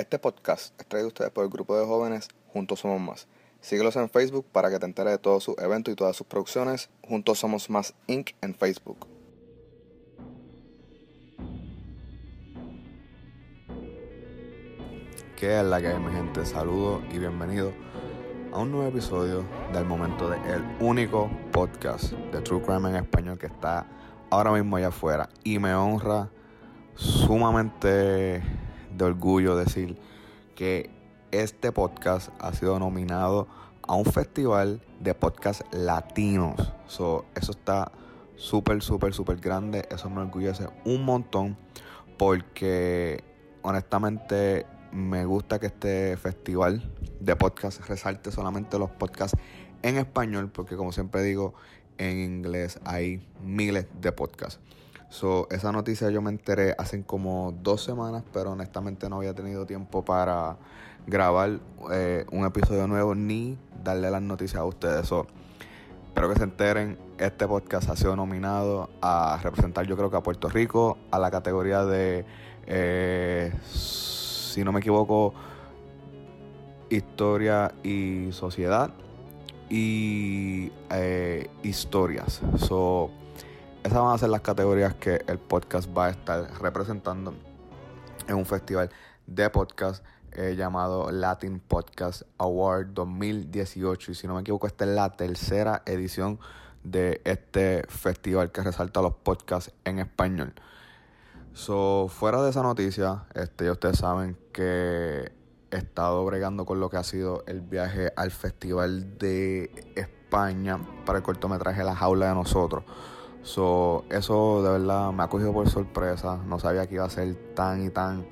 Este podcast es traído a ustedes por el grupo de jóvenes Juntos Somos Más. Síguelos en Facebook para que te enteres de todos sus eventos y todas sus producciones. Juntos Somos Más Inc. en Facebook. ¿Qué es la que hay, mi gente? Saludos y bienvenidos a un nuevo episodio del momento de el único podcast de True Crime en español que está ahora mismo allá afuera. Y me honra sumamente de orgullo decir que este podcast ha sido nominado a un festival de podcast latinos. So, eso está súper, súper, súper grande. Eso me orgullece un montón porque honestamente me gusta que este festival de podcast resalte solamente los podcasts en español, porque como siempre digo, en inglés hay miles de podcasts. So, esa noticia yo me enteré hace como dos semanas, pero honestamente no había tenido tiempo para grabar eh, un episodio nuevo ni darle las noticias a ustedes. So, espero que se enteren, este podcast ha sido nominado a representar yo creo que a Puerto Rico, a la categoría de... Eh, si no me equivoco, historia y sociedad y eh, historias. So, esas van a ser las categorías que el podcast va a estar representando en un festival de podcast eh, llamado Latin Podcast Award 2018. Y si no me equivoco, esta es la tercera edición de este festival que resalta los podcasts en español. So, fuera de esa noticia, este, ya ustedes saben que he estado bregando con lo que ha sido el viaje al Festival de España para el cortometraje La Jaula de Nosotros. So, eso de verdad me ha cogido por sorpresa. No sabía que iba a ser tan y tan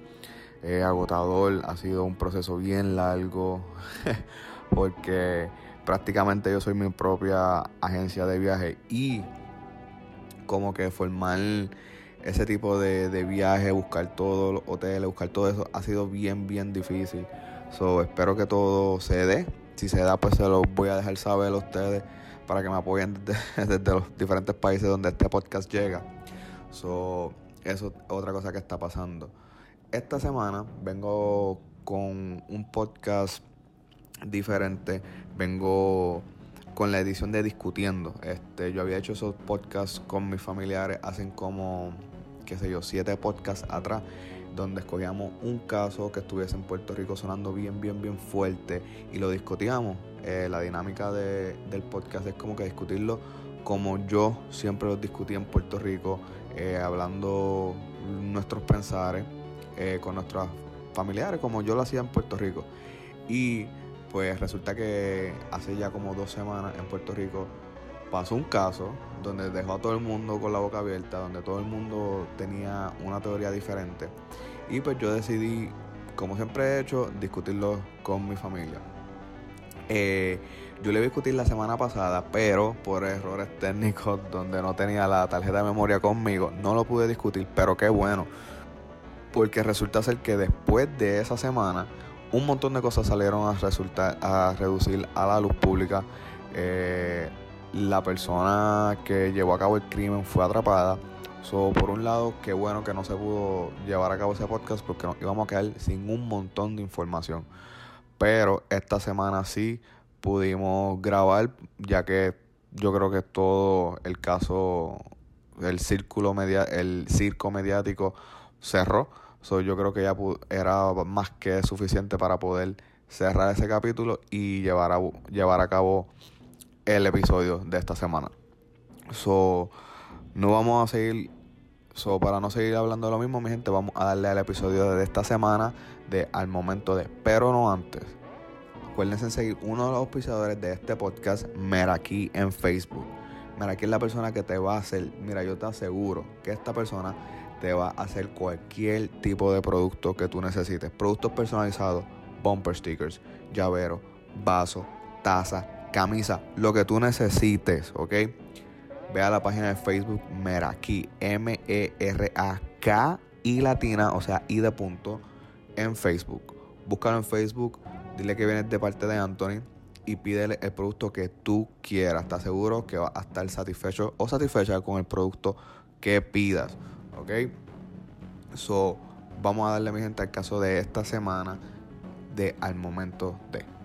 eh, agotador. Ha sido un proceso bien largo porque prácticamente yo soy mi propia agencia de viaje y como que formar ese tipo de, de viaje, buscar todos los hoteles, buscar todo eso, ha sido bien, bien difícil. So, espero que todo se dé. Si se da, pues se los voy a dejar saber a ustedes para que me apoyen desde, los diferentes países donde este podcast llega. So, eso es otra cosa que está pasando. Esta semana vengo con un podcast diferente. Vengo con la edición de Discutiendo. Este, yo había hecho esos podcasts con mis familiares hacen como, qué sé yo, siete podcasts atrás, donde escogíamos un caso que estuviese en Puerto Rico sonando bien, bien, bien fuerte y lo discutíamos. Eh, la dinámica de, del podcast es como que discutirlo como yo siempre lo discutí en Puerto Rico, eh, hablando nuestros pensares eh, con nuestros familiares, como yo lo hacía en Puerto Rico. Y pues resulta que hace ya como dos semanas en Puerto Rico pasó un caso donde dejó a todo el mundo con la boca abierta, donde todo el mundo tenía una teoría diferente. Y pues yo decidí, como siempre he hecho, discutirlo con mi familia. Eh, yo le discutir la semana pasada, pero por errores técnicos donde no tenía la tarjeta de memoria conmigo, no lo pude discutir, pero qué bueno. Porque resulta ser que después de esa semana, un montón de cosas salieron a resultar a reducir a la luz pública. Eh, la persona que llevó a cabo el crimen fue atrapada. So, por un lado, qué bueno que no se pudo llevar a cabo ese podcast porque nos íbamos a quedar sin un montón de información. Pero esta semana sí pudimos grabar, ya que yo creo que todo el caso, el círculo media, el circo mediático cerró. So, yo creo que ya era más que suficiente para poder cerrar ese capítulo y llevar llevar a cabo el episodio de esta semana. So, no vamos a seguir. So, para no seguir hablando de lo mismo, mi gente, vamos a darle al episodio de esta semana de Al Momento de, pero no antes. Acuérdense en seguir uno de los auspiciadores de este podcast, Meraki, en Facebook. Meraki es la persona que te va a hacer, mira, yo te aseguro que esta persona te va a hacer cualquier tipo de producto que tú necesites. Productos personalizados, bumper stickers, llavero, vaso, taza, camisa, lo que tú necesites, ¿ok? Ve a la página de Facebook Meraki, M-E-R-A-K y latina, o sea, y de punto, en Facebook. Búscalo en Facebook, dile que vienes de parte de Anthony y pídele el producto que tú quieras. Te aseguro que va a estar satisfecho o satisfecha con el producto que pidas. ¿Ok? So, vamos a darle mi gente al caso de esta semana de Al Momento de.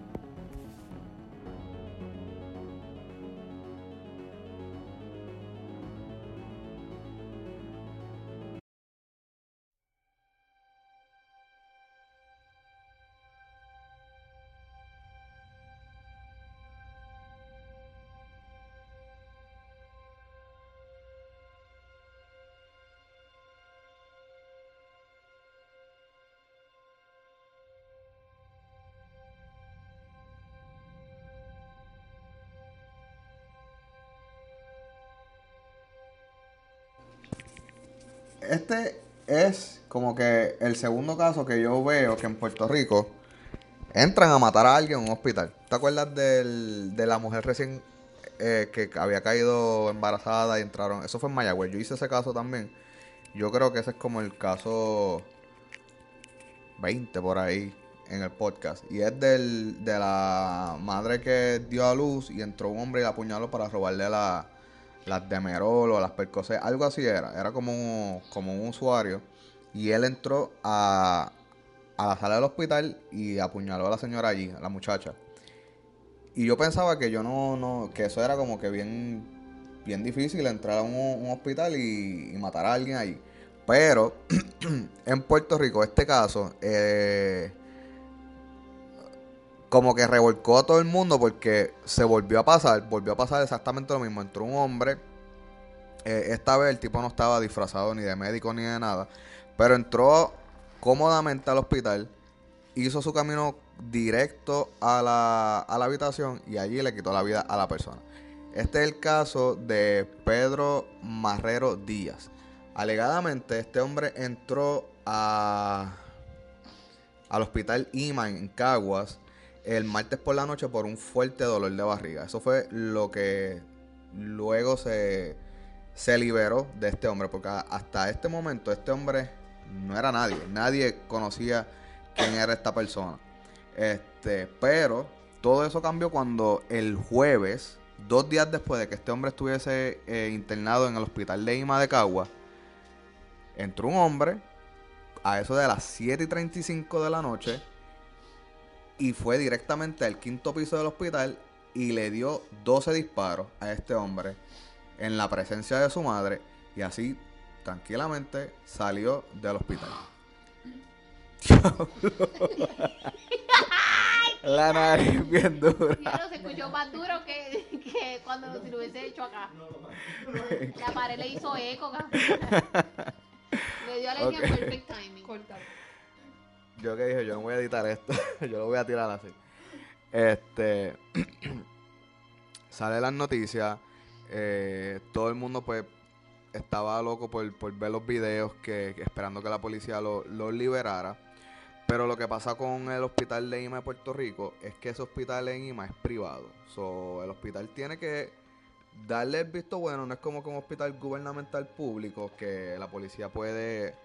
Este es como que el segundo caso que yo veo que en Puerto Rico entran a matar a alguien en un hospital. ¿Te acuerdas del, de la mujer recién eh, que había caído embarazada y entraron? Eso fue en Mayagüez. Yo hice ese caso también. Yo creo que ese es como el caso 20 por ahí en el podcast. Y es del, de la madre que dio a luz y entró un hombre y la apuñaló para robarle la, las Demerol o las Percocet, algo así era. Era como un, como un usuario. Y él entró a, a la sala del hospital y apuñaló a la señora allí, a la muchacha. Y yo pensaba que yo no, no, que eso era como que bien, bien difícil entrar a un, hospital y, matar a alguien allí. Pero en Puerto Rico, este caso, eh, como que revolcó a todo el mundo porque se volvió a pasar, volvió a pasar exactamente lo mismo. Entró un hombre, eh, esta vez el tipo no estaba disfrazado ni de médico ni de nada, pero entró cómodamente al hospital, hizo su camino directo a la, a la habitación y allí le quitó la vida a la persona. Este es el caso de Pedro Marrero Díaz. Alegadamente, este hombre entró a, al hospital IMA en Caguas el martes por la noche por un fuerte dolor de barriga. Eso fue lo que luego se, se liberó de este hombre, porque hasta este momento este hombre no era nadie, nadie conocía quién era esta persona. Este, pero todo eso cambió cuando el jueves, dos días después de que este hombre estuviese eh, internado en el hospital de Ima de Cagua, entró un hombre a eso de las 7 y 35 de la noche y fue directamente al quinto piso del hospital y le dio 12 disparos a este hombre en la presencia de su madre y así tranquilamente salió del hospital. La nariz bien dura. se escuchó más duro que, que cuando se lo hubiese hecho acá. La pared le hizo eco acá. Le dio a la okay. perfect timing. Corta yo que dije, yo no voy a editar esto, yo lo voy a tirar así. Este, sale las noticias, eh, todo el mundo pues estaba loco por, ver los videos, que, esperando que la policía lo, liberara. Pero lo que pasa con el hospital de IMA de Puerto Rico es que ese hospital en IMA es privado. So, el hospital tiene que darle el visto bueno, no es como que un hospital gubernamental público que la policía puede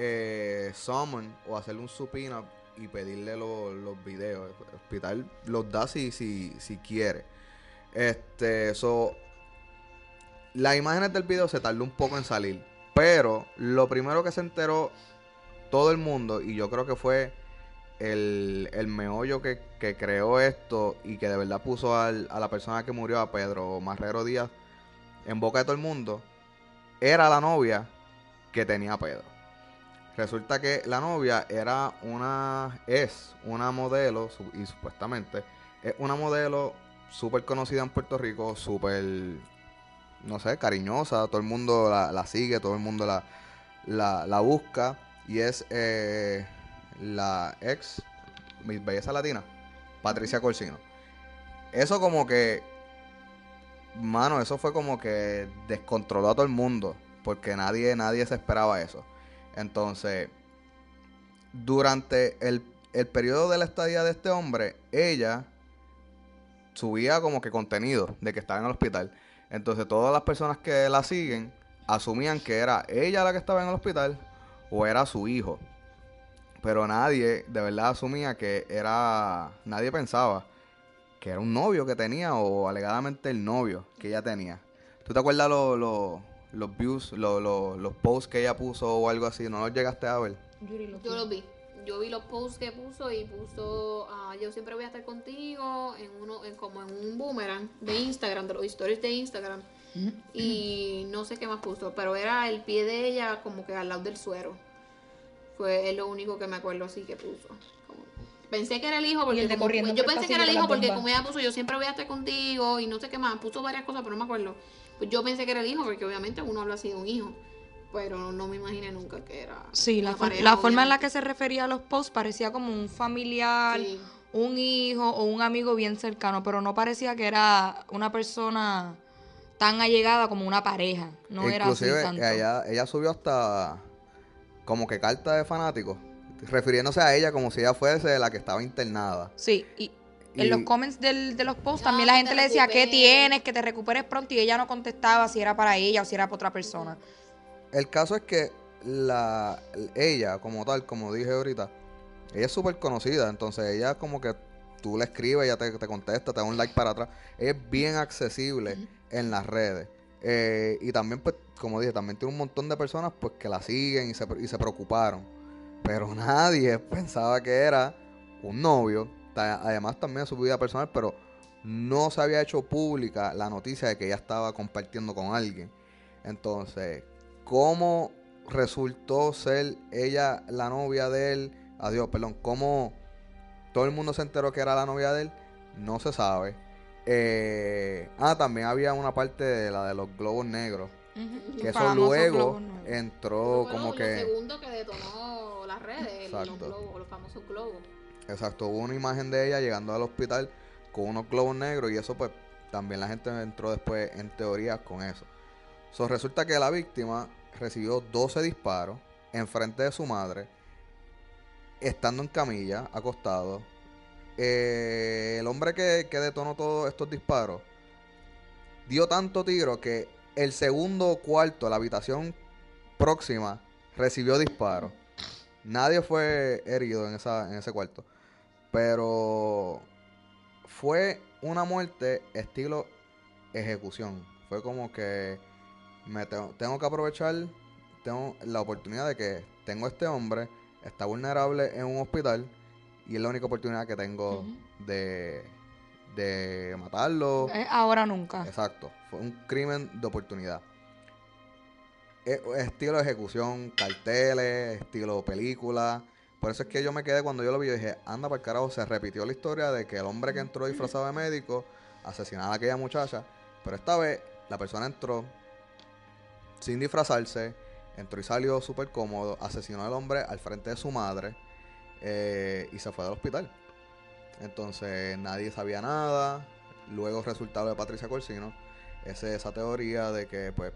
eh, summon o hacerle un supina y pedirle los videos. El hospital los da si, si, si quiere. Este, so, las imágenes del video se tardó un poco en salir. Pero lo primero que se enteró todo el mundo, y yo creo que fue el, el meollo que, que, creó esto y que de verdad puso a la persona que murió, a Pedro Marrero Díaz, en boca de todo el mundo, era la novia que tenía Pedro. Resulta que la novia era una, es una modelo, y supuestamente es una modelo súper conocida en Puerto Rico, súper, no sé, cariñosa, todo el mundo la, sigue, todo el mundo la, la, busca, y es eh, la ex Miss Belleza Latina, Patricia Corsino. Eso como que, mano, eso fue como que descontroló a todo el mundo, porque nadie, nadie se esperaba eso. Entonces, durante el, periodo de la estadía de este hombre, ella subía como que contenido de que estaba en el hospital. Entonces, todas las personas que la siguen asumían que era ella la que estaba en el hospital o era su hijo. Pero nadie de verdad asumía que era. Nadie pensaba que era un novio que tenía o alegadamente el novio que ella tenía. ¿Tú te acuerdas lo, lo, los views, los posts que ella puso o algo así, ¿no los llegaste a ver? Lo Yo los vi. Yo vi los posts que puso y puso, ah, yo siempre voy a estar contigo en uno, en como en un boomerang de Instagram, de los stories de Instagram. Y no sé qué más puso, pero era el pie de ella como que al lado del suero. Fue lo único que me acuerdo así que puso. Como- Pensé que era el hijo porque el de como- corriendo yo pensé que era el hijo porque como ella puso yo siempre voy a estar contigo y no sé qué más, puso varias cosas pero no me acuerdo. Pues yo pensé que era el hijo porque obviamente uno habla así de un hijo, pero no me imaginé nunca que era Sí, la, una for- pareja, la forma en la que se refería a los posts parecía como un familiar, Sí. un hijo o un amigo bien cercano, pero no parecía que era una persona tan allegada como una pareja. No era así Inclusive tanto. ella, ella subió hasta como que carta de fanáticos, refiriéndose a ella como si ella fuese la que estaba internada. Sí, Y- en los comments del- de los posts No, también la que gente te le decía, ¿qué recuperes". tienes? Que te recuperes pronto. Y ella no contestaba si era para ella o si era para otra persona. El caso es que la ella, como tal, como dije ahorita, ella es súper conocida, entonces ella como que tú le escribes, ella te, te contesta, te da un like para atrás. Ella es bien accesible en las redes. Eh, y también, pues, como dije, también tiene un montón de personas pues que la siguen y se, y se preocuparon. Pero nadie pensaba que era un novio. Además también de su vida personal, pero no se había hecho pública la noticia de que ella estaba compartiendo con alguien. Entonces, ¿cómo resultó ser ella la novia de él? Adiós, perdón. ¿Cómo todo el mundo se enteró que era la novia de él? No se sabe. Eh, ah, también había una parte de la de los globos negros. Que eso luego entró como lo, que... segundo que detonó las redes, los Exacto. globos, los famosos globos. Exacto, hubo una imagen de ella llegando al hospital con unos globos negros y eso pues también la gente entró después en teoría con eso. So, resulta que la víctima recibió 12 disparos en frente de su madre, estando en camilla, acostado. Eh, el hombre que, que detonó todos estos disparos dio tanto tiro que el segundo cuarto, la habitación próxima, recibió disparos. Nadie fue herido en, esa, en ese cuarto. Pero fue una muerte estilo ejecución. Fue como que me tengo, tengo que aprovechar tengo la oportunidad de que tengo este hombre, está vulnerable en un hospital y es la única oportunidad que tengo de, de matarlo. Eh, ahora nunca. Exacto, fue un crimen de oportunidad. Eh, estilo ejecución, carteles, estilo película. Por eso es que yo me quedé cuando yo lo vi y dije, anda para el carajo, se repitió la historia de que el hombre que entró disfrazado de médico asesinaba a aquella muchacha. Pero esta vez la persona entró sin disfrazarse, entró y salió súper cómodo, asesinó al hombre al frente de su madre eh, y se fue del hospital. Entonces nadie sabía nada. Luego resultado de Patricia Corsino, ese, esa teoría de que, pues,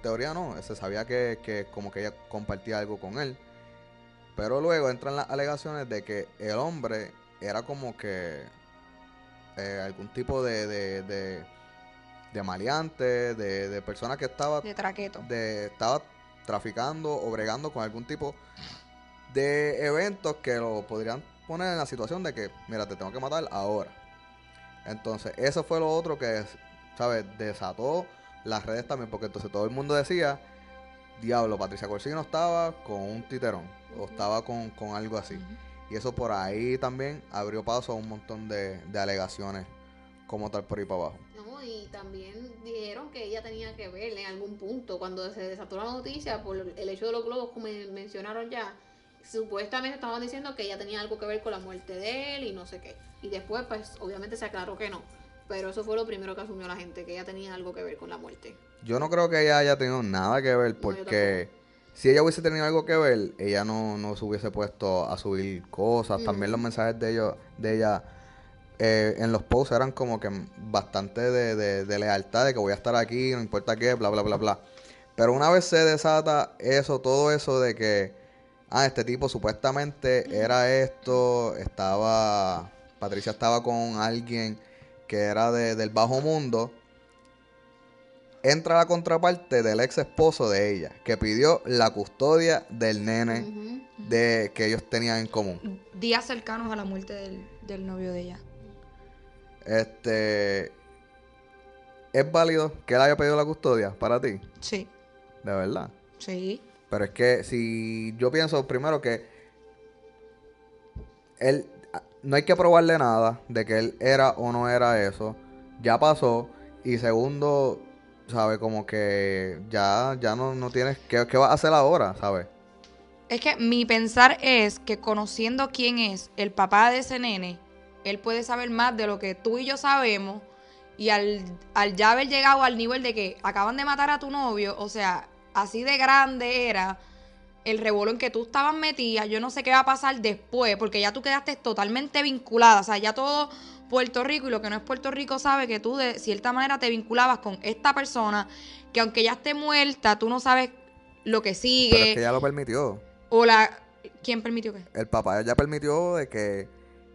teoría no, se sabía que, que como que ella compartía algo con él. Pero luego entran las alegaciones de que el hombre era como que eh, algún tipo de, de, de, de maleante, de, de persona que estaba De traqueto. de estaba traficando o bregando con algún tipo de eventos que lo podrían poner en la situación de que, mira, te tengo que matar ahora. Entonces, eso fue lo otro que, ¿sabes? Desató las redes también, porque entonces todo el mundo decía, diablo, Patricia Corsino estaba con un titerón, o estaba con, con algo así. Y eso por ahí también abrió paso a un montón de, de alegaciones como tal por ahí para abajo. No, y también dijeron que ella tenía que ver en algún punto cuando se desató la noticia por el hecho de los globos, como mencionaron ya. Supuestamente estaban diciendo que ella tenía algo que ver con la muerte de él y no sé qué. Y después, pues, obviamente se aclaró que no. Pero eso fue lo primero que asumió la gente, que ella tenía algo que ver con la muerte. Yo no creo que ella haya tenido nada que ver porque si ella hubiese tenido algo que ver, ella no, no se hubiese puesto a subir cosas. También los mensajes de ellos, de ella eh, en los posts eran como que bastante de, de- de lealtad, de que voy a estar aquí, no importa qué, bla, bla, bla, bla. Pero una vez se desata eso, todo eso de que, ah, este tipo supuestamente era esto, estaba, Patricia estaba con alguien que era de- del bajo mundo, entra la contraparte del ex esposo de ella, que pidió la custodia del nene de que ellos tenían en común. Días cercanos a la muerte del, del novio de ella. Este ¿Es válido que él haya pedido la custodia para ti? Sí, De verdad. sí. Pero es que si yo pienso primero que él no hay que probarle nada de que él era o no era eso. Ya pasó. Y segundo, ¿sabes? Como que ya, ya no, no tienes. ¿qué, ¿Qué vas a hacer ahora? ¿Sabes? Es que mi pensar es que conociendo quién es el papá de ese nene, él puede saber más de lo que tú y yo sabemos. Y al, al ya haber llegado al nivel de que acaban de matar a tu novio, o sea, así de grande era el revuelo en que tú estabas metida, yo no sé qué va a pasar después, porque ya tú quedaste totalmente vinculada, o sea, ya todo Puerto Rico y lo que no es Puerto Rico sabe que tú de cierta manera te vinculabas con esta persona, que aunque ya esté muerta, tú no sabes lo que sigue. Pero es que ya lo permitió. O la... ¿Quién permitió qué? El papá ya permitió de que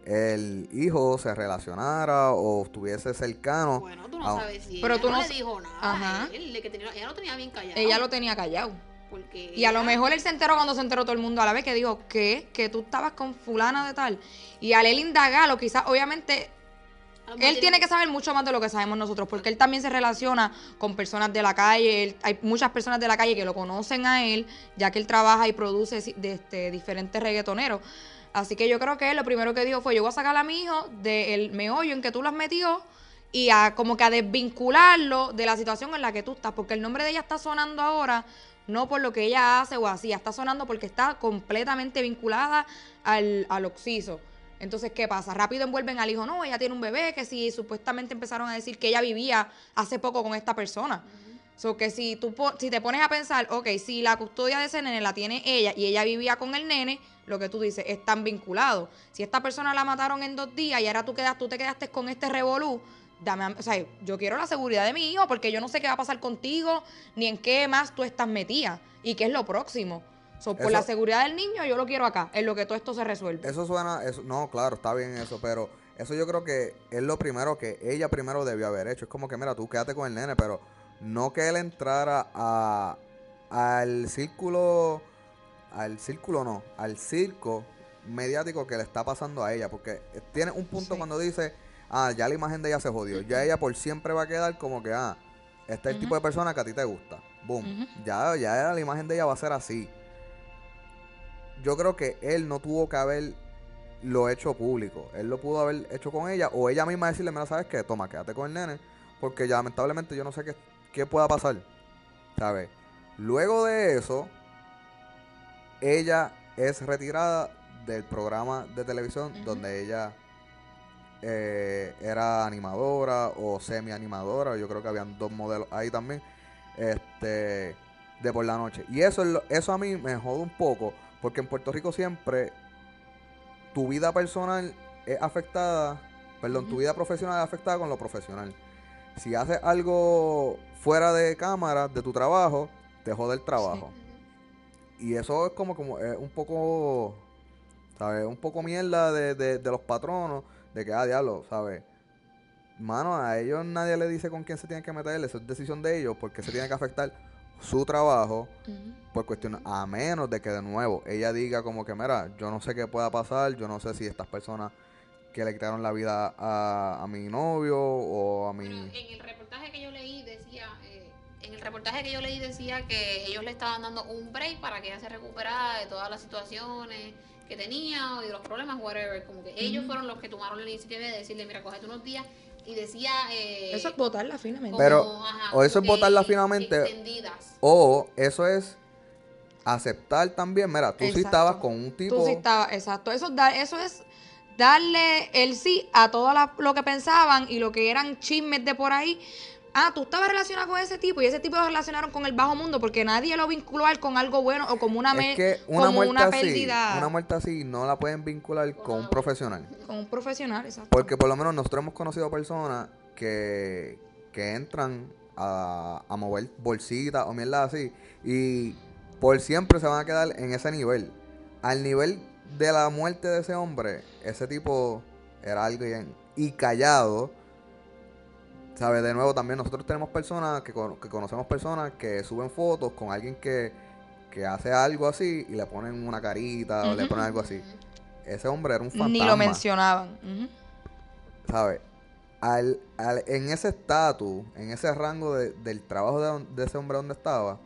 el hijo se relacionara o estuviese cercano. Bueno, tú no a- sabes si Pero ella tú no, no le dijo nada Ajá. a él, de que tenía- ella lo tenía bien callado. Ella lo tenía callado. Porque Y a lo mejor él se enteró cuando se enteró todo el mundo a la vez que dijo, ¿qué? Que tú estabas con fulana de tal. Y al él indagarlo, quizás, obviamente, él tiene que saber mucho más de lo que sabemos nosotros, porque él también se relaciona con personas de la calle. él- hay muchas personas de la calle que lo conocen a él, ya que él trabaja y produce de este, diferentes reggaetoneros. Así que yo creo que él lo primero que dijo fue, yo voy a sacar a mi hijo del meollo en que tú lo has metido y a como que a desvincularlo de la situación en la que tú estás, porque el nombre de ella está sonando ahora no por lo que ella hace o así, está sonando porque está completamente vinculada al, al occiso. Entonces, ¿qué pasa? Rápido envuelven al hijo, no, ella tiene un bebé, que si supuestamente empezaron a decir que ella vivía hace poco con esta persona. So que si tú si te pones a pensar, ok, si la custodia de ese nene la tiene ella y ella vivía con el nene, lo que tú dices, están vinculados. Si esta persona la mataron en dos días y ahora tú quedas, tú te quedaste con este revolú, dame, o sea, yo quiero la seguridad de mi hijo porque yo no sé qué va a pasar contigo, ni en qué más tú estás metida y qué es lo próximo. So, por Eso- la seguridad del niño, yo lo quiero acá, en lo que todo esto se resuelve. Eso suena, eso, no, claro, está bien eso, pero eso yo creo que es lo primero que ella primero debió haber hecho. Es como que, mira, tú quédate con el nene, pero no que él entrara a, al círculo, al círculo no, al circo mediático que le está pasando a ella, porque tiene un punto Sí. cuando dice, ah, ya la imagen de ella se jodió, ya ella por siempre va a quedar como que, ah, este es el tipo de persona que a ti te gusta, boom, ya, ya la imagen de ella va a ser así yo creo que él no tuvo que haber lo hecho público. Él lo pudo haber hecho con ella o ella misma decirle, mira, ¿sabes qué? Toma, quédate con el nene. Porque ya lamentablemente yo no sé qué, qué pueda pasar. ¿Sabes? Luego de eso, ella es retirada del programa de televisión donde ella eh, era animadora o semi-animadora. Yo creo que habían dos modelos ahí también. Este de por la noche. Y eso, eso a mí me jode un poco. Porque en Puerto Rico siempre tu vida personal es afectada. Perdón, tu vida profesional es afectada con lo profesional. Si haces algo fuera de cámara de tu trabajo, te jode el trabajo. Y eso es como, como eh, un poco, ¿sabes? Un poco mierda de, de, de los patronos, de que, ah, diablo, ¿sabes? Mano, a ellos nadie le dice con quién se tienen que meter, eso es decisión de ellos, porque se tiene que afectar su trabajo Ujú. por cuestión, a menos de que de nuevo ella diga como que, mira, yo no sé qué pueda pasar, yo no sé si estas personas que le quitaron la vida a, a mi novio o a mi... Bueno, en el reportaje que yo leí decía, eh, en el reportaje que yo leí decía que ellos le estaban dando un break para que ella se recuperara de todas las situaciones que tenía y de los problemas, whatever. Como que ellos fueron los que tomaron la iniciativa de decirle, mira, cógete unos días. Y decía... Eh, Eso es votarla finamente. como, Pero, ajá, o eso es que finamente, extendidas. O eso es aceptar también, mira, tú sí Exacto. estabas con un tipo... Tú sí estabas, exacto. Eso, eso es darle el sí a todo la- lo que pensaban y lo que eran chismes de por ahí. Ah, tú estabas relacionada con ese tipo y ese tipo lo relacionaron con el bajo mundo porque nadie lo vinculó con algo bueno o como una, es que una como muerte una así, pérdida una muerte así no la pueden vincular con un profesional. con un profesional, exacto. Porque por lo menos nosotros hemos conocido personas que, que entran a, a mover bolsitas o mierda así y por siempre se van a quedar en ese nivel. Al nivel de la muerte de ese hombre, ese tipo era alguien y callado. ¿Sabes? De nuevo, también nosotros tenemos personas que, cono- que conocemos personas que suben fotos con alguien que, que hace algo así y le ponen una carita o le ponen algo así. Ese hombre era un fantasma. Ni lo mencionaban. ¿sabes? Al, al- en ese estatus, en ese rango de- del trabajo de, de ese hombre donde estaba,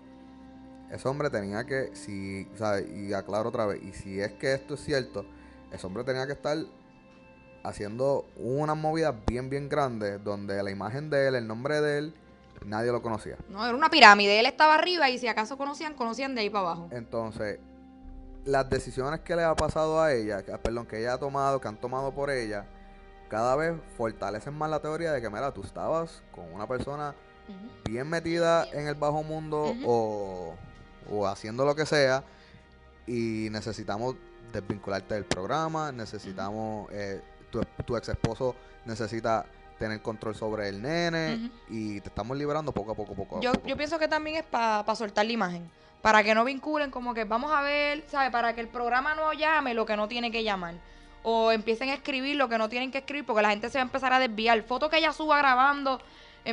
ese hombre tenía que, si, sea, y aclaro otra vez, y si es que esto es cierto, ese hombre tenía que estar haciendo unas movidas bien, bien grandes, donde la imagen de él, el nombre de él, nadie lo conocía. No, era una pirámide. Él estaba arriba y si acaso conocían, conocían de ahí para abajo. Entonces, las decisiones que le ha pasado a ella, que- perdón, que ella ha tomado, que han tomado por ella, cada vez fortalecen más la teoría de que, mira, tú estabas con una persona bien metida en el bajo mundo o, o haciendo lo que sea y necesitamos desvincularte del programa, necesitamos, eh, tu, tu ex esposo necesita tener control sobre el nene y te estamos liberando poco a poco, poco a Yo, poco. yo pienso que también es para soltar la imagen. Para que no vinculen como que vamos a ver, ¿sabes? Para que el programa no llame lo que no tiene que llamar. O empiecen a escribir lo que no tienen que escribir porque la gente se va a empezar a desviar. Fotos que ella suba grabando,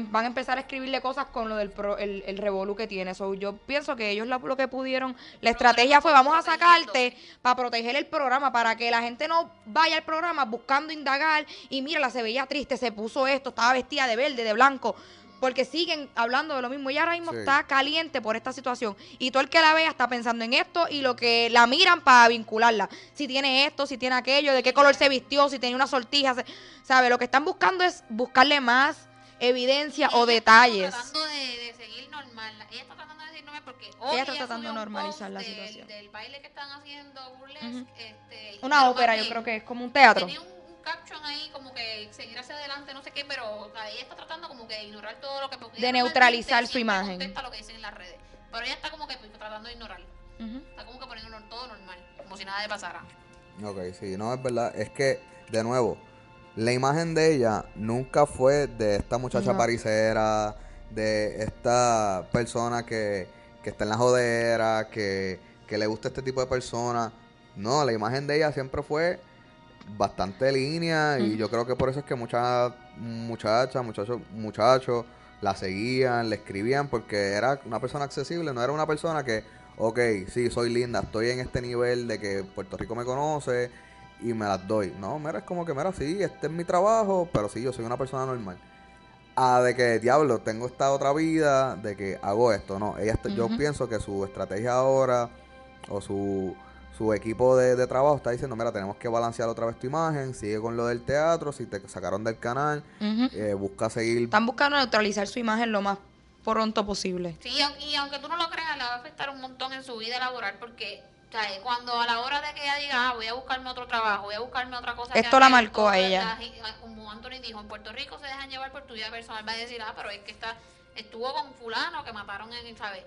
van a empezar a escribirle cosas con lo del pro- el, el revolú que tiene. So, yo pienso que ellos lo, lo que pudieron, la estrategia fue vamos a sacarte para proteger el programa, para que la gente no vaya al programa buscando indagar y mira, la se veía triste, se puso esto, estaba vestida de verde, de blanco. Porque siguen hablando de lo mismo. Ella ahora mismo Sí. está caliente por esta situación. Y todo el que la vea está pensando en esto y lo que la miran para vincularla. Si tiene esto, si tiene aquello, de qué color se vistió, si tenía una sortija. se- ¿Sabe? Lo que están buscando es buscarle más evidencia o detalles. tratando de, de seguir normal. Ella está tratando de normal porque hoy Ella está tratando subió de un normalizar la del- situación. Del baile que están haciendo burlesque. Este, Una ópera, yo creo que es como un teatro. Tenía un, un caption ahí como que seguir hacia adelante, no sé qué, pero o sea, ella está tratando como que de ignorar todo lo que... De neutralizar su imagen. contesta lo que dicen en las redes. Pero ella está como que pues, tratando de ignorar. Ujú. Está como que poniendo todo normal, como si nada le pasara. Ok, sí, no, es verdad. Es que, de nuevo, la imagen de ella nunca fue de esta muchacha No. paricera, de esta persona que, que está en la jodera, que, que le gusta este tipo de personas. No, la imagen de ella siempre fue bastante línea y yo creo que por eso es que muchas muchachas, muchachos, muchachos la seguían, le escribían porque era una persona accesible, no era una persona que, ok, sí, soy linda, estoy en este nivel de que Puerto Rico me conoce y me las doy. No, mira, es como que, mira, sí, este es mi trabajo, pero sí, yo soy una persona normal. Ah, de que, diablo, tengo esta otra vida, de que hago esto, no. Ella, está- Yo pienso que su estrategia ahora o su, su equipo de, de trabajo está diciendo, mira, tenemos que balancear otra vez tu imagen, sigue con lo del teatro, si te sacaron del canal, eh, busca seguir... Están buscando neutralizar su imagen lo más pronto posible. Sí, y aunque tú no lo creas, le va a afectar un montón en su vida laboral porque o sea, cuando a la hora de que ella diga, ah, voy a buscarme otro trabajo, voy a buscarme otra cosa. que Esto la hacer, marcó a todo, ella. la- como Anthony dijo, en Puerto Rico se dejan llevar por tu vida personal. Va a decir, ah, pero es que está, estuvo con fulano que mataron en, ¿sabes?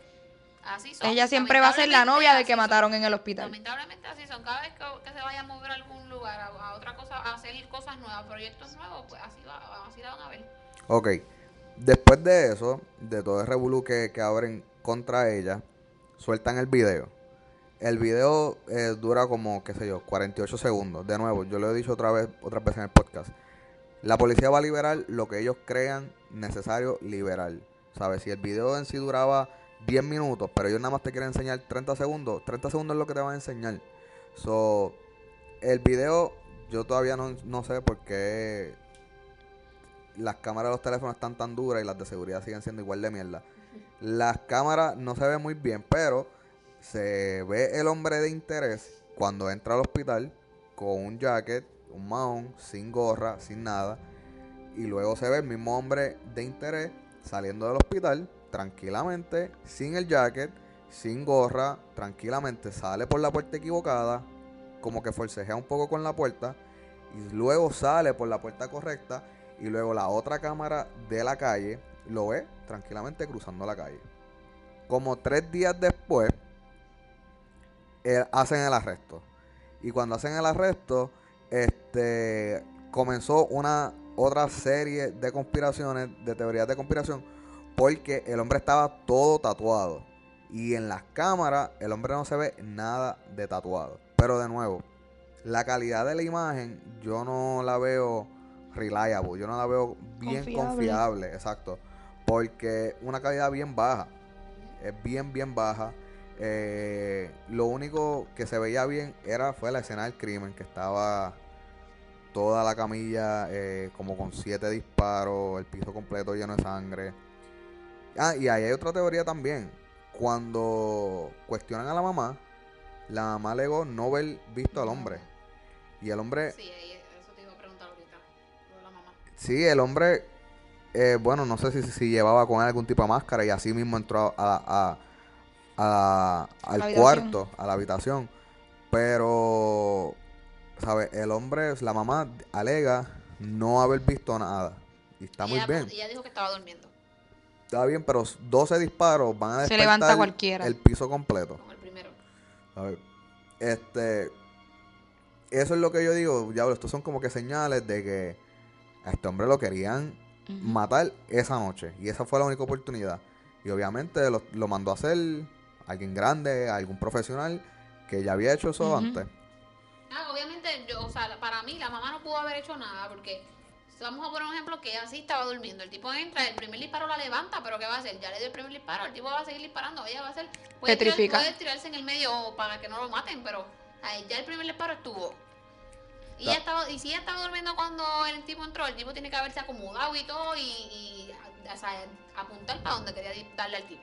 Así son. Ella siempre va a ser la novia de así que son. mataron en el hospital. Lamentablemente así son. Cada vez que, que se vaya a mover a algún lugar, a, a otra cosa, a hacer cosas nuevas, proyectos nuevos, pues así, va, así la van a ver. Ok, después de eso, de todo el revolú que, que abren contra ella, sueltan el video. El video eh, dura como, qué sé yo, 48 segundos. De nuevo, yo lo he dicho otra vez, otras veces en el podcast. La policía va a liberar lo que ellos crean necesario liberar. ¿Sabes? Si el video en sí duraba 10 minutos, pero ellos nada más te quieren enseñar 30 segundos, 30 segundos es lo que te van a enseñar. So, el video, yo todavía no, no sé por qué las cámaras de los teléfonos están tan duras y las de seguridad siguen siendo igual de mierda. Las cámaras no se ven muy bien, pero se ve el hombre de interés cuando entra al hospital con un jacket, un mahón, sin gorra, sin nada. Y luego se ve el mismo hombre de interés saliendo del hospital tranquilamente, sin el jacket, sin gorra, tranquilamente sale por la puerta equivocada, como que forcejea un poco con la puerta y luego sale por la puerta correcta y luego la otra cámara de la calle lo ve tranquilamente cruzando la calle. Como tres días después, eh, hacen el arresto. Y cuando hacen el arresto, este comenzó una otra serie de conspiraciones, de teorías de conspiración, porque el hombre estaba todo tatuado. Y en las cámaras el hombre no se ve nada de tatuado. Pero de nuevo, la calidad de la imagen yo no la veo reliable, yo no la veo bien Confiable. confiable, exacto. Porque una calidad bien baja, es bien, bien baja. Eh, lo único que se veía bien era fue la escena del crimen, que estaba toda la camilla eh, como con siete disparos, el piso completo lleno de sangre. Ah, y ahí hay otra teoría también, cuando cuestionan a la mamá, la mamá alegó no haber visto al hombre. Y el hombre, Sí, eso te iba a preguntar ahorita. Lo de la mamá. sí, el hombre, eh, bueno, no sé si, si llevaba con él algún tipo de máscara y así mismo entró a, a- a- al La habitación. cuarto, a la habitación. Pero, ¿sabes? El hombre, la mamá alega no haber visto nada. Y está muy bien. Ella dijo que estaba durmiendo Está bien, pero 12 disparos van a Se despertar levanta cualquiera. el piso completo. el primero. A ver, este, eso es lo que yo digo, diablo, estos son como que señales de que a este hombre lo querían matar esa noche y esa fue la única oportunidad. Y obviamente lo, lo mandó a hacer alguien grande, algún profesional que ya había hecho eso antes. Ah, obviamente, yo, o sea, para mí la mamá no pudo haber hecho nada porque vamos a poner un ejemplo que ella sí estaba durmiendo. El tipo entra, el primer disparo la levanta, pero ¿qué va a hacer? Ya le dio el primer disparo, el tipo va a seguir disparando, ella va a hacer puede, tirar- puede tirarse en el medio para que no lo maten, pero ahí ya el primer disparo estuvo. Y, Ya. ella estaba, y si ella estaba durmiendo cuando el tipo entró, el tipo tiene que haberse acomodado y todo y, y, o sea, apuntar para donde quería darle al tipo.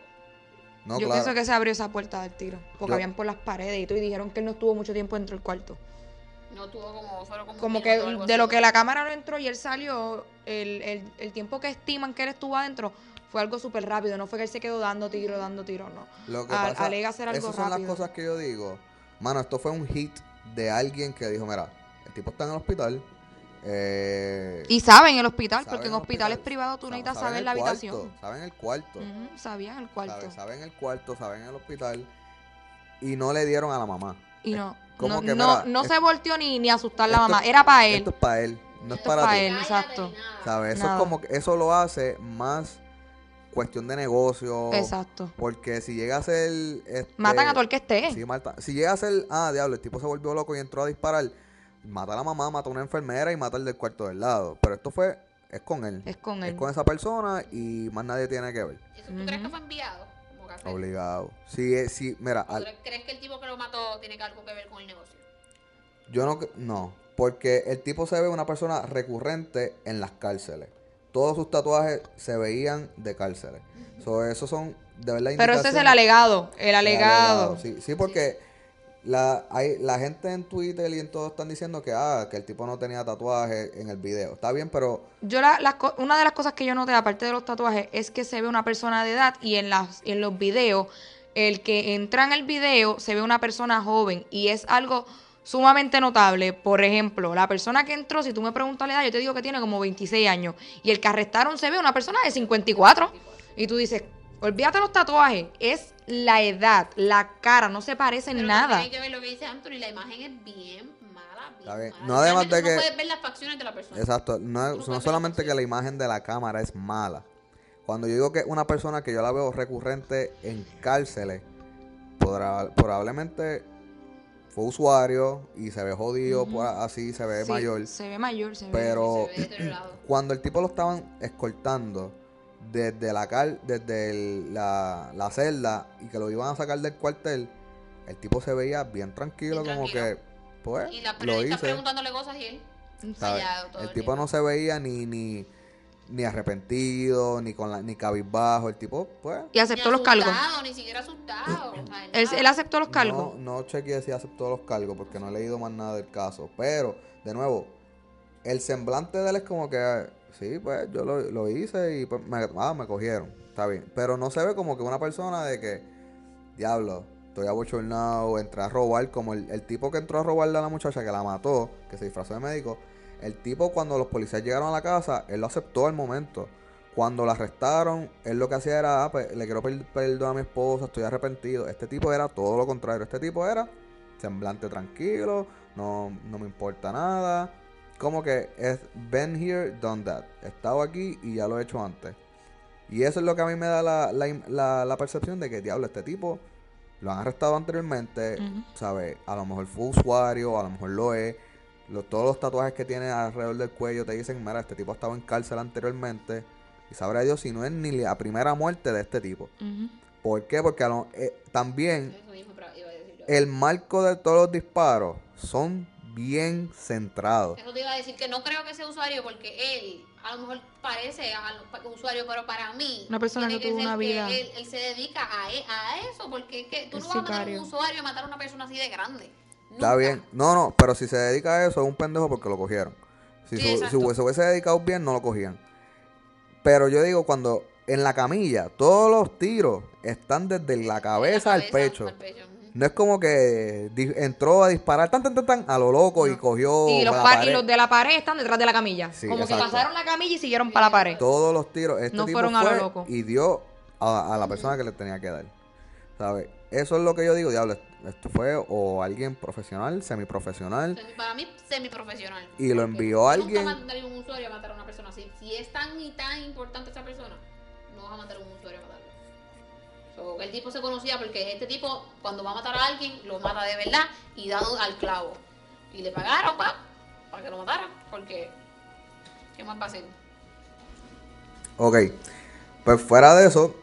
No, Yo claro. pienso que se abrió esa puerta del tiro. Porque Yo- habían por las paredes y todo. Y dijeron que él no estuvo mucho tiempo dentro del cuarto. No tuvo como, solo como, un Como que de así. lo que la cámara no entró y él salió, el, el, el tiempo que estiman que él estuvo adentro fue algo súper rápido. No fue que él se quedó dando tiro, dando tiro, no. Lo que Al- pasa, alega hacer algo esas son las cosas que yo digo. Mano, esto fue un hit de alguien que dijo, mira, el tipo está en el hospital. Eh, Y saben el hospital, porque en hospitales hospital, privados tú necesitas sabe saber la cuarto, habitación. Saben el cuarto. Sabían el cuarto. sabe- Saben el cuarto, saben el hospital. Y no le dieron a la mamá. Y no, como no, que, no, mira, no es- se volteó ni, ni a asustar la Esto- mamá. Era para él. Esto es para él, no es para pa' ti. él. Exacto. ¿Sabes? Eso Nada. es como que eso lo hace más cuestión de negocio. Exacto. Porque si llega a ser. este, Matan a todo el que esté. Sí, mata- Si llega a ser, ah, diablo, el tipo se volvió loco y entró a disparar, mata a la mamá, mata a una enfermera y mata al del cuarto del lado. Pero esto fue, es con él. Es con Es él. con esa persona y más nadie tiene que ver. ¿Eso tú crees que fue enviado? Como? Obligado. Si, eh, si mira, ¿O al- tú ¿Crees que el tipo que lo mató tiene que algo que ver con el negocio? yo no, no, porque el tipo se ve una persona recurrente en las cárceles. Todos sus tatuajes se veían de cárceles. So, esos son, de verdad, Pero ese es el alegado. El El alegado. Sí, sí, porque La, hay, la gente en Twitter y en todo están diciendo que, ah, que el tipo no tenía tatuajes en el video. Está bien, pero Yo la, co- una de las cosas que yo noté, aparte de los tatuajes, es que se ve una persona de edad y en, las, en los videos, el que entra en el video se ve una persona joven y es algo sumamente notable. Por ejemplo, la persona que entró, si tú me preguntas la edad, yo te digo que tiene como 26 años y el que arrestaron se ve una persona de 54 y tú dices, olvídate los tatuajes, es la edad, la cara, no se parece en nada. Hay que ver lo que dice Anthony. La imagen es bien mala. Bien Está bien. mala. No, además de que- No puedes ver las facciones de la persona. Exacto, no, no solamente la que la imagen de la cámara es mala. Cuando yo digo que una persona que yo la veo recurrente en cárceles, podrá- probablemente fue usuario y se ve jodido, por así se ve Sí, mayor. Se ve mayor, se ve. Pero Se ve cuando el tipo lo estaban escoltando desde la cal, desde el- la, la celda y que lo iban a sacar del cuartel, el tipo se veía bien tranquilo, Bien como tranquilo. que, pues, Y la lo hice. preguntándole cosas y él todo El el tipo no se veía ni, ni, ni arrepentido, ni con la, ni cabizbajo. El tipo, pues. Y aceptó los cargos. Ni siquiera asustado. o sea, Él, nada. él aceptó los cargos. No, no chequeé si aceptó los cargos porque no he leído más nada del caso. Pero, de nuevo, el semblante de él es como que, sí, pues yo lo, lo hice y pues me, ah, me cogieron. Está bien. Pero no se ve como que una persona de que, diablo, estoy abochornado, entré a robar, como el, el tipo que entró a robarle a la muchacha que la mató, que se disfrazó de médico. El tipo, cuando los policías llegaron a la casa, él lo aceptó al momento. Cuando la arrestaron, él lo que hacía era, ah, pues, le quiero pedir perdón a mi esposa, estoy arrepentido. Este tipo era todo lo contrario. Este tipo era semblante tranquilo, no, no me importa nada. Como que es been here, done that. He estado aquí y ya lo he hecho antes. Y eso es lo que a mí me da la, la, im- la- la percepción de que, diablo, este tipo lo han arrestado anteriormente. ¿sabes? A lo mejor fue usuario, a lo mejor lo es. Lo- todos los tatuajes que tiene alrededor del cuello te dicen, mira, este tipo ha estado en cárcel anteriormente. Y sabrá Dios si no es ni la primera muerte de este tipo. ¿Por qué? Porque a lo- eh, también Eso mismo pero iba a decir yo. el marco de todos los disparos son bien centrados. Eso te iba a decir que no creo que sea usuario porque él, a lo mejor parece al pa- usuario, pero para mí. Una persona que tuvo una vida- Él, él se dedica a, e- a eso, porque es que tú Es no vas a matar a un usuario y matar a una persona así de grande. Está bien. No, no, pero si se dedica a eso es un pendejo porque lo cogieron. Si, Sí, se, si se hubiese dedicado bien, no lo cogían. Pero yo digo, cuando en la camilla todos los tiros están desde la cabeza, La al pecho. al pecho, ujú. No es como que entró a disparar tan, tan, tan, tan, a lo loco y cogió Y los, la y los de la pared están detrás de la camilla. Sí, Como exacto. que pasaron la camilla y siguieron para la pared. Todos los tiros. Este No tipo fueron a lo loco. y dio a, a la persona que le tenía que dar. ¿Sabes? Eso es lo que yo digo, diablo. Esto fue o alguien profesional, semiprofesional. Semi- Para mí, semiprofesional. Y lo envió a alguien- Nunca mandaría un usuario a matar a una persona así. Si es tan y tan importante esa persona, no vas a matar a un usuario a matarlo. El tipo se conocía porque este tipo, cuando va a matar a alguien, lo mata de verdad y dado al clavo. Y le pagaron pa, para que lo mataran, porque. ¿Qué más va a? Ok. Pues fuera de eso,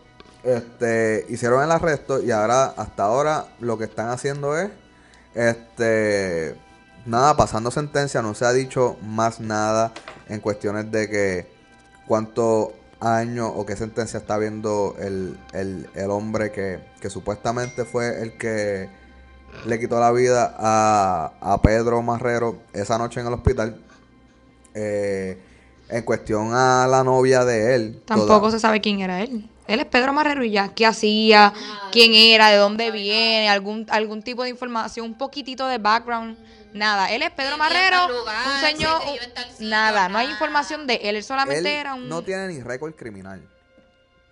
este, hicieron el arresto y ahora, hasta ahora, lo que están haciendo es, este, nada, pasando sentencia, no se ha dicho más nada en cuestiones de que cuántos años o qué sentencia está viendo el, el, el hombre que, que supuestamente fue el que le quitó la vida a, a Pedro Marrero esa noche en el hospital. Eh, en cuestión a la novia de él. Tampoco toda- se sabe quién era él. Él es Pedro Marrero y ya. ¿Qué hacía? ¿Quién era? ¿De dónde viene? ¿Algún, algún tipo de información? Un poquitito de background. Nada. Él es Pedro Marrero, lugar, un señor. se sitio, nada. No hay nada. información de él. Él solamente él era un. no tiene ni récord criminal.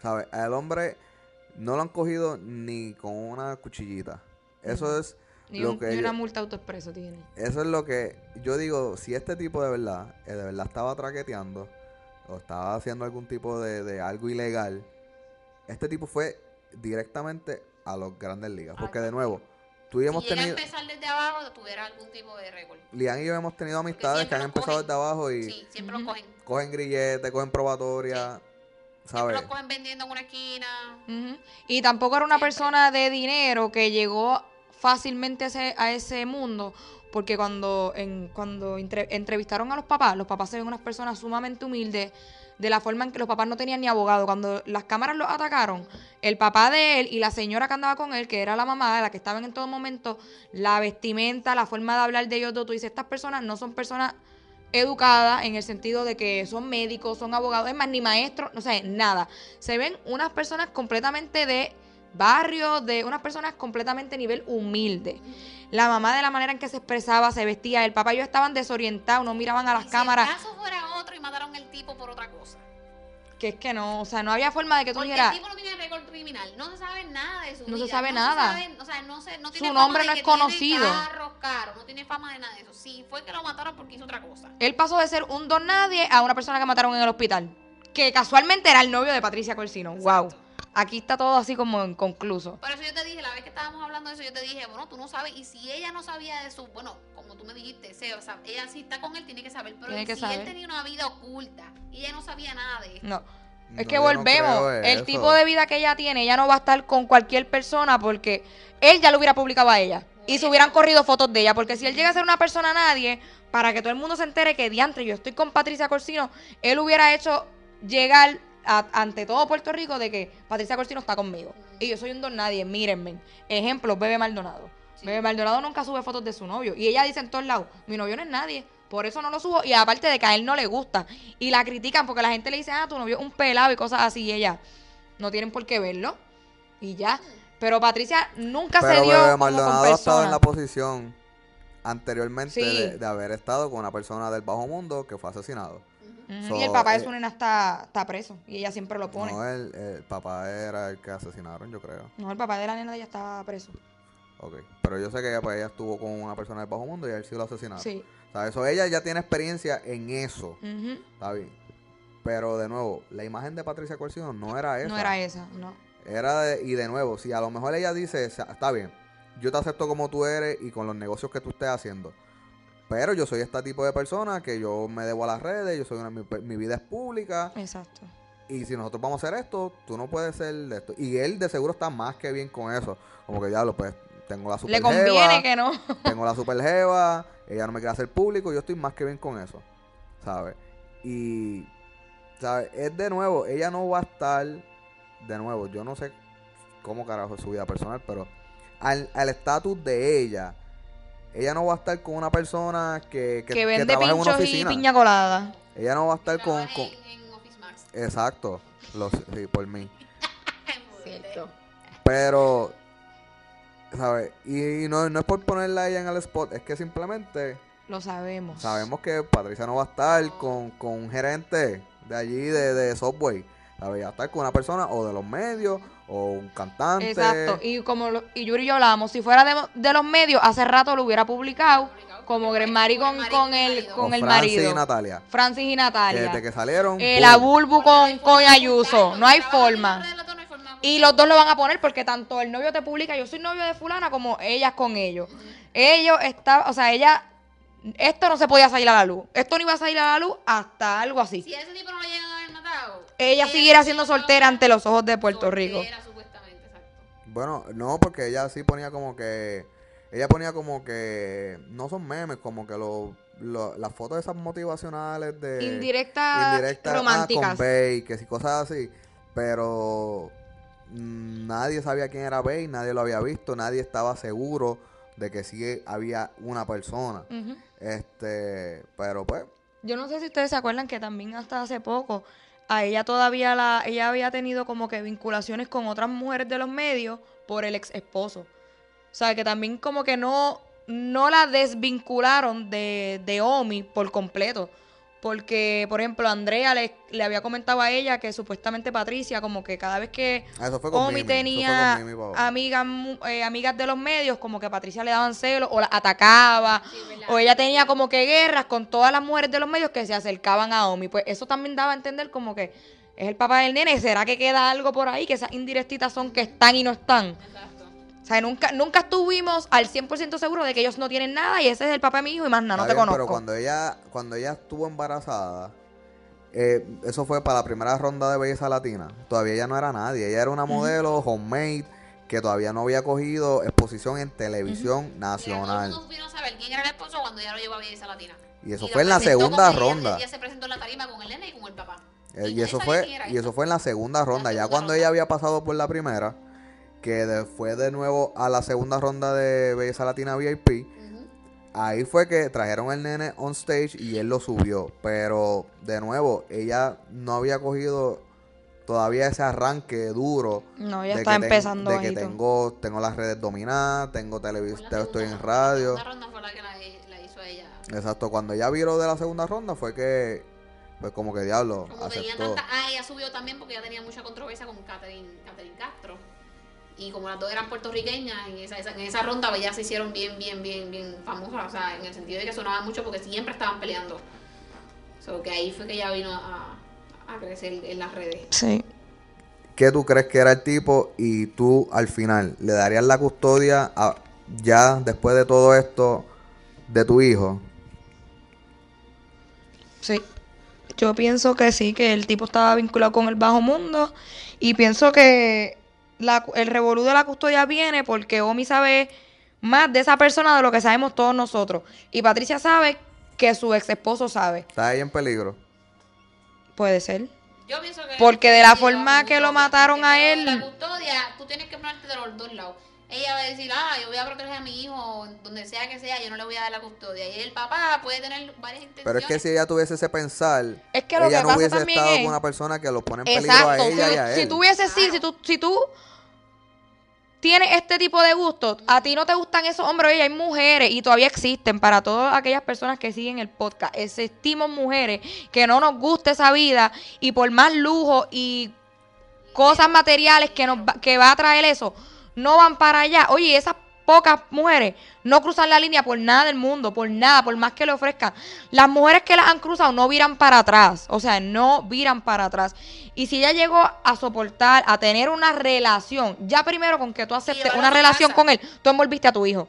¿Sabes? Al hombre no lo han cogido ni con una cuchillita. Eso es ni, lo un- que ni yo- una multa autoexpreso tiene. Eso es lo que yo digo, si este tipo de verdad, eh, de verdad estaba traqueteando o estaba haciendo algún tipo de, de algo ilegal, este tipo fue directamente a los grandes ligas. Porque de nuevo, tú y yo hemos si tenido, empezar desde abajo, tuviera algún tipo de récord. Lian y yo hemos tenido amistades que siempre han los empezado cogen. desde abajo y Sí, siempre Ujú. lo cogen. cogen grillete, cogen probatoria, Siempre ¿sabes? lo cogen vendiendo en una esquina. Ujú. Y tampoco era una Siempre. persona de dinero que llegó fácilmente a ese, a ese mundo, porque cuando, en, cuando entre- entrevistaron a los papás, los papás se ven unas personas sumamente humildes, de la forma en que los papás no tenían ni abogado. Cuando las cámaras los atacaron, el papá de él y la señora que andaba con él, que era la mamá, la que estaban en todo momento, la vestimenta, la forma de hablar de ellos dos, tú dices, estas personas no son personas educadas en el sentido de que son médicos, son abogados, es más, ni maestros, no sé, nada. Se ven unas personas completamente de barrio, de unas personas completamente nivel humilde. La mamá de la manera en que se expresaba, se vestía, el papá y yo estaban desorientados, no miraban a las Y cámaras, Si el caso fuera otro y mataron al tipo por otra cosa. que es que no, o sea, no había forma de que tú Porque dijeras, el tipo no tiene récord criminal. No se sabe nada de su No se sabe nada. sabe- o sea, no, se, no Su tiene nombre fama no de es que tiene conocido. carros caros, no tiene fama de nada de eso. Sí, fue que lo mataron porque hizo otra cosa. él pasó de ser un don nadie a una persona que mataron en el hospital, que casualmente era el novio de Patricia Corsino. Wow. Aquí está todo así como inconcluso. Por eso yo te dije, la vez que estábamos hablando de eso, yo te dije, bueno, tú no sabes, y si ella no sabía de su, bueno, como tú me dijiste, se- o sea, ella si está con él tiene que saber, pero que si saber. él tenía una vida oculta y ella no sabía nada de esto. No. No, Es que no volvemos. el eso. tipo de vida que ella tiene, ella no va a estar con cualquier persona porque él ya lo hubiera publicado a ella. Y se hubieran corrido fotos de ella. Porque si él llega a ser una persona nadie, para que todo el mundo se entere que diantre, yo estoy con Patricia Corsino, él hubiera hecho llegar a- ante todo Puerto Rico de que Patricia Corsino está conmigo. Y yo soy un don nadie, mírenme. Ejemplo, Bebe Maldonado. Sí. Bebe Maldonado nunca sube fotos de su novio. Y ella dice en todos lados, mi novio no es nadie. Por eso no lo subo. Y aparte de que a él no le gusta. Y la critican porque la gente le dice, ah, tu novio es un pelado y cosas así. Y ella, no tienen por qué verlo. Y ya. Pero Patricia nunca se dio como con Maldonado ha estado en la posición anteriormente Sí. de, de haber estado con una persona del bajo mundo que fue asesinado. So, y el papá de eh, su nena está, está preso. Y ella siempre lo pone. No, No, el, el papá era el que asesinaron, yo creo. el papá de la nena de ella está preso. Ok. Pero yo sé que ella, pues, ella estuvo con una persona del bajo mundo y él sí lo asesinaron. Sí. O sea, eso ella ya tiene experiencia en eso. Está bien. Pero de nuevo, la imagen de Patricia Corsino no era esa. No era esa, no. Era de- y de nuevo, si a lo mejor ella dice, "Sa- está bien, yo te acepto como tú eres y con los negocios que tú estés haciendo. Pero yo soy este tipo de persona que yo me debo a las redes, yo soy una, mi, mi vida es pública. Exacto. Y si nosotros vamos a hacer esto, tú no puedes ser de esto. Y él de seguro está más que bien con eso. Como que ya lo pues, tengo la super Le conviene que no. tengo la super jeva, ella no me quiere hacer público, yo estoy más que bien con eso, ¿sabes? Y ¿sabes? Es de nuevo, ella no va a estar, de nuevo, yo no sé cómo carajo es su vida personal, pero al al estatus de ella, ella no va a estar con una persona que, que, Que, que vende trabaja en una pinchos y oficina. piña colada. Ella no va a estar con... Trabaja con En, en Office Max. exacto, lo, sí, por mí. Cierto. Pero, ¿sabes? Y, no, no es por ponerla a ella en el spot, es que simplemente Lo sabemos. sabemos que Patricia no va a estar con, con un gerente de allí, de, de Subway. ¿Sabes? Va a estar con una persona o de los medios o un cantante. Exacto. Y como lo- y Yuri y yo hablábamos, si fuera de, de los medios, hace rato lo hubiera publicado. Como Grenmari con, con el, con el Francis marido. y Natalia. Francis y Que Natalia. desde que salieron. Eh, la Bulbu con, con Ayuso. No hay forma. Y los dos lo van a poner porque tanto el novio te publica, yo soy novio de fulana, como ellas con ellos. Ellos estaban, o sea, ella, esto no se podía salir a la luz. Esto no iba a salir a la luz hasta algo así. Si ese tipo no lo Ella seguirá siendo soltera ante los ojos de Puerto Rico. Bueno, no, porque ella sí ponía como que. Ella ponía como que. No son memes, como que lo, lo- las fotos esas motivacionales de. Indirectas indirectas ah, románticas. con Bey, que sí, cosas así. Pero. mm, Nadie sabía quién era Bey, nadie lo había visto, nadie estaba seguro de que sí había una persona. Este. Pero pues. Yo no sé si ustedes se acuerdan que también hasta hace poco a ella todavía la ella había tenido como que vinculaciones con otras mujeres de los medios por el ex esposo. O sea, que también como que no no la desvincularon de, de Omi por completo. Porque, por ejemplo, Andrea le, le había comentado a ella que supuestamente Patricia, como que cada vez que ah, Eso fue con Omi tenía Mimi, amigas, mu- eh, amigas de los medios, como que Patricia le daban celos o la atacaba. O ella tenía como que guerras con todas las mujeres de los medios que se acercaban a Omi. Pues eso también daba a entender como que es el papá del nene. ¿Será que queda algo por ahí? Que esas indirectitas son que están y no están. Exacto. O sea, nunca, nunca estuvimos al 100% seguros de que ellos no tienen nada y ese es el papá de mi hijo y más nada, no te conozco. Pero cuando ella, cuando ella estuvo embarazada, eh, eso fue para la primera ronda de belleza latina. Todavía ella no era nadie. Ella era una modelo homemade que todavía no había cogido exposición en televisión Mira, todo el nacional. mundo supieron saber quién era el esposo cuando ya lo llevó a Belleza Latina. Y eso fue en la segunda como ella- ronda. Ella se presentó en la tarima con el nene y con el papá. Eh, y eso fue y ella. eso fue en la segunda ronda. ya segunda cuando ronda. ella había pasado por la primera, que de- fue de nuevo a la segunda ronda de belleza latina VIP. Ahí fue que trajeron al nene on stage y él lo subió. Pero, de nuevo, ella no había cogido todavía ese arranque duro. No, ella de está que ten- empezando De que tengo, tengo las redes dominadas, tengo televisión, estoy en radio. La segunda ronda fue la que la, la hizo ella. Exacto, cuando ella vio lo de la segunda ronda fue que, pues como que diablo, Como tenía aceptó. tanta. Ah, ella subió también porque ella tenía mucha controversia con Catherine, Catherine Castro. Y como las dos eran puertorriqueñas, en esa, esa- en esa ronda pues, ya se hicieron bien, bien, bien, bien famosas. O sea, en el sentido de que sonaban mucho porque siempre estaban peleando. So, que ahí fue que ella vino a, a crecer en las redes. Sí. ¿Qué tú crees que era el tipo y tú al final le darías la custodia a- ya después de todo esto de tu hijo? Sí. Yo pienso que sí, que el tipo estaba vinculado con el bajo mundo. Y pienso que la- el revolú de la custodia viene porque Omi sabe más de esa persona de lo que sabemos todos nosotros. Y Patricia sabe que su ex esposo sabe. ¿Está ahí en peligro? Puede ser. Yo pienso que Porque de la forma la que lo mataron a de él- La custodia, tú tienes que ponerte de los dos lados. Ella va a decir, ah, yo voy a proteger a mi hijo, donde sea que sea, yo no le voy a dar la custodia. Y el papá puede tener varias intenciones. Pero es que si ella tuviese ese pensar, Es que lo ella que no pasa hubiese también estado es- con una persona que lo pone en peligro Exacto. a ella si, y a si él. tú hubieses sí, si tú, si tú tienes este tipo de gustos, a ti no te gustan esos hombres, oye, hay mujeres y todavía existen para todas aquellas personas que siguen el podcast. Existimos mujeres que no nos gusta esa vida y por más lujo y cosas materiales que nos va- que va a traer eso, no van para allá. Oye, esas pocas mujeres no cruzan la línea por nada del mundo, por nada, por más que le ofrezcan. Las mujeres que las han cruzado no viran para atrás, o sea, no viran para atrás. Y si ella llegó a soportar, a tener una relación, ya primero con que tú aceptes una relación con él, tú envolviste a tu hijo.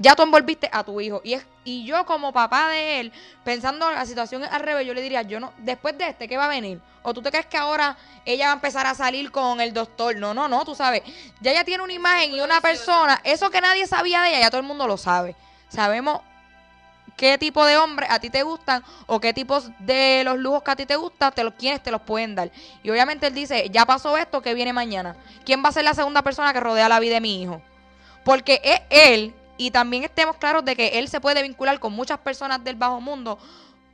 Ya tú envolviste a tu hijo. Y es y yo como papá de él, pensando en la situación al revés, yo le diría, yo no, después de este, ¿qué va a venir? ¿O tú te crees que ahora ella va a empezar a salir con el doctor? No, no, no, tú sabes. Ya ella tiene una imagen y una persona, eso que nadie sabía de ella, ya todo el mundo lo sabe. Sabemos qué tipo de hombre a ti te gustan o qué tipos de los lujos que a ti te gustan, te los, quiénes te los pueden dar. Y obviamente él dice, ya pasó esto, ¿qué viene mañana? ¿Quién va a ser la segunda persona que rodea la vida de mi hijo? Porque es él, y también estemos claros de que él se puede vincular con muchas personas del bajo mundo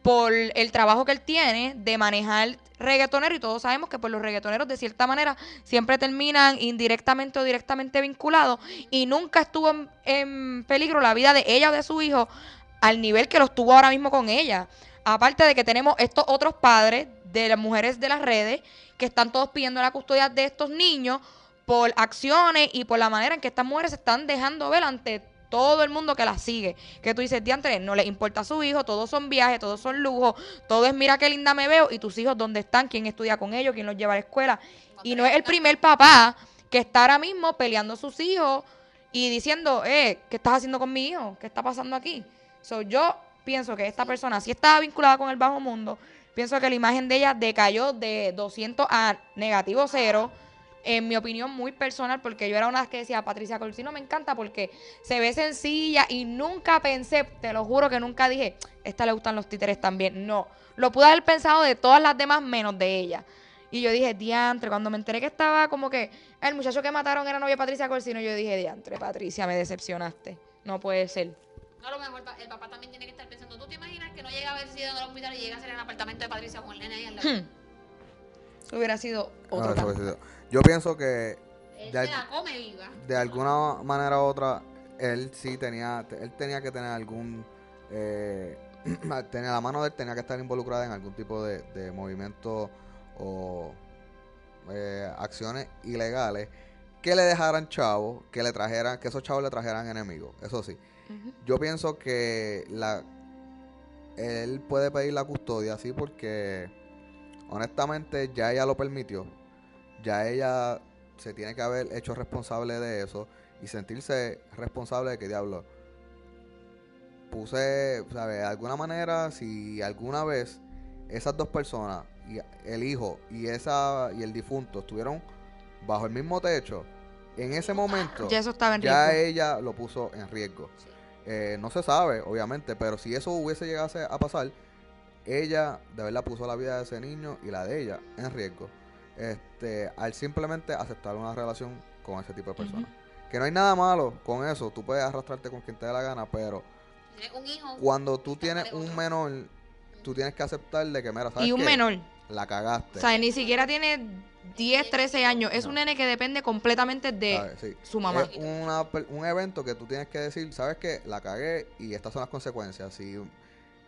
por el trabajo que él tiene de manejar reggaetonero y todos sabemos que pues los reggaetoneros de cierta manera siempre terminan indirectamente o directamente vinculados y nunca estuvo en, peligro la vida de ella o de su hijo al nivel que lo estuvo ahora mismo con ella. Aparte de que tenemos estos otros padres de las mujeres de las redes que están todos pidiendo la custodia de estos niños por acciones y por la manera en que estas mujeres se están dejando ver ante todo el mundo que las sigue. Que tú dices, diantre, no les importa a su hijo, todos son viajes, todos son lujos, todo es mira qué linda me veo y tus hijos dónde están, quién estudia con ellos, quién los lleva a la escuela. Y no es el primer papá que está ahora mismo peleando a sus hijos y diciendo, eh, ¿qué estás haciendo con mi hijo? ¿Qué está pasando aquí? So, yo pienso que esta persona sí estaba vinculada con el bajo mundo. Pienso que la imagen de ella decayó de 200 a negativo cero. En mi opinión muy personal, porque yo era una que decía, Patricia Corsino me encanta porque se ve sencilla y nunca pensé, te lo juro que nunca dije, esta le gustan los títeres también. No, lo pude haber pensado de todas las demás menos de ella. Y yo dije, diantre, cuando me enteré que estaba como que el muchacho que mataron era novia de Patricia Corsino, yo dije, diantre, Patricia, me decepcionaste. No puede ser. No, a lo mejor el papá también tiene que estar pensando. ¿Tú te imaginas que no llega a haber sido en el hospital y llega a ser en el apartamento de Patricia con el nene ahí al lado? Hmm. Hubiera sido otro Ah, Yo pienso que Él de, se la come viva. de alguna manera u otra, él sí tenía, él tenía que tener algún, eh, tenía la mano de él tenía que estar involucrada en algún tipo de, de movimiento o eh, acciones ilegales que le dejaran chavos, que le trajeran, que esos chavos le trajeran enemigos, eso sí. Yo pienso que la él puede pedir la custodia, sí, porque honestamente ya ella lo permitió. Ya ella se tiene que haber hecho responsable de eso y sentirse responsable de que diablo. Puse, ¿sabes? De alguna manera, si alguna vez esas dos personas, y el hijo y esa y el difunto estuvieron bajo el mismo techo, en ese momento Ya eso estaba en ya riesgo. ella lo puso en riesgo. Sí. Eh, no se sabe, obviamente, pero si eso hubiese llegado a pasar, ella de verdad puso la vida de ese niño y la de ella en riesgo. Este, al simplemente aceptar una relación con ese tipo de personas. Que no hay nada malo con eso, tú puedes arrastrarte con quien te dé la gana, pero Tienes un hijo. cuando tú tienes un menor, tú tienes que aceptar de que, mira, ¿sabes Y un qué? menor. La cagaste. O sea, ni siquiera tiene 10, 13 años. Es No. un nene que depende completamente de su mamá. Es una un evento que tú tienes que decir, ¿sabes qué? La cagué y estas son las consecuencias. Si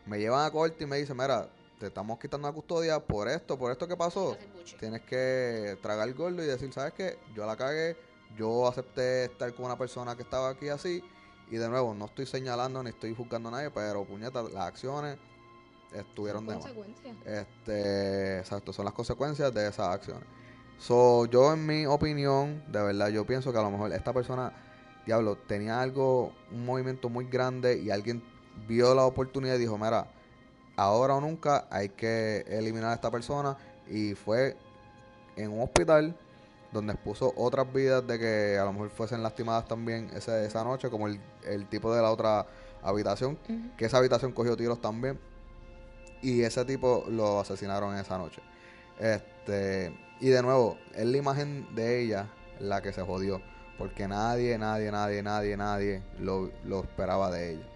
me llevan a corte y me dicen, mira, te estamos quitando la custodia por esto, por esto que pasó, tienes que tragar el gordo y decir, ¿sabes qué? Yo la cagué, yo acepté estar con una persona que estaba aquí así. Y de nuevo, no estoy señalando ni estoy juzgando a nadie, pero puñeta, las acciones estuvieron de más. Consecuencias. Este, exacto, son las consecuencias de esas acciones. So, yo en mi opinión, de verdad, yo pienso que a lo mejor esta persona, diablo, tenía algo, un movimiento muy grande y alguien vio la oportunidad y dijo, mira, ahora o nunca hay que eliminar a esta persona y fue en un hospital donde expuso otras vidas de que a lo mejor fuesen lastimadas también ese- esa noche, como el, el tipo de la otra habitación, que esa habitación cogió tiros también y ese tipo lo asesinaron esa noche. Este, y de nuevo, es la imagen de ella la que se jodió, porque nadie, nadie, nadie, nadie, nadie lo, lo esperaba de ella.